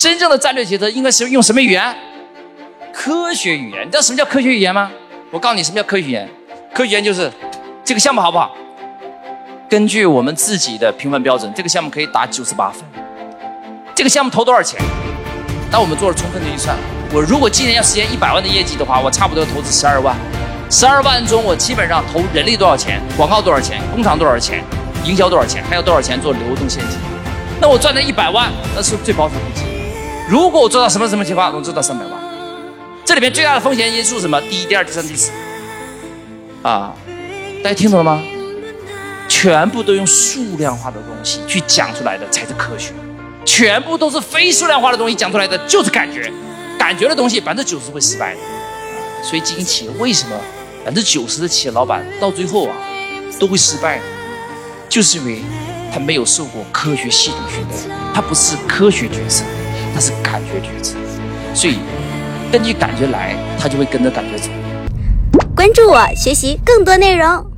真正的战略决策应该是用什么语言？科学语言。你知道什么叫科学语言吗？我告诉你什么叫科学语言。科学语言就是这个项目好不好？根据我们自己的评分标准，这个项目可以打九十八分。这个项目投多少钱？那我们做了充分的预算。我如果今年要实现一百万的业绩的话，我差不多投资十二万。十二万中，我基本上投人力多少钱，广告多少钱，工厂多少钱，营销多少钱，还有多少钱做流动现金。那我赚了一百万，那是最保守估计。如果我做到什么什么情况，能做到三百万？这里面最大的风险因素是什么？第一、第二、第三、第四。啊，大家听懂了吗？全部都用数量化的东西去讲出来的才是科学。全部都是非数量化的东西讲出来的，就是感觉，感觉的东西百分之九十会失败。所以经营企业为什么百分之九十的企业老板到最后啊都会失败？就是因为他没有受过科学系统训练，他不是科学决策，他是感觉决策。所以根据感觉来，他就会跟着感觉走。关注我，学习更多内容。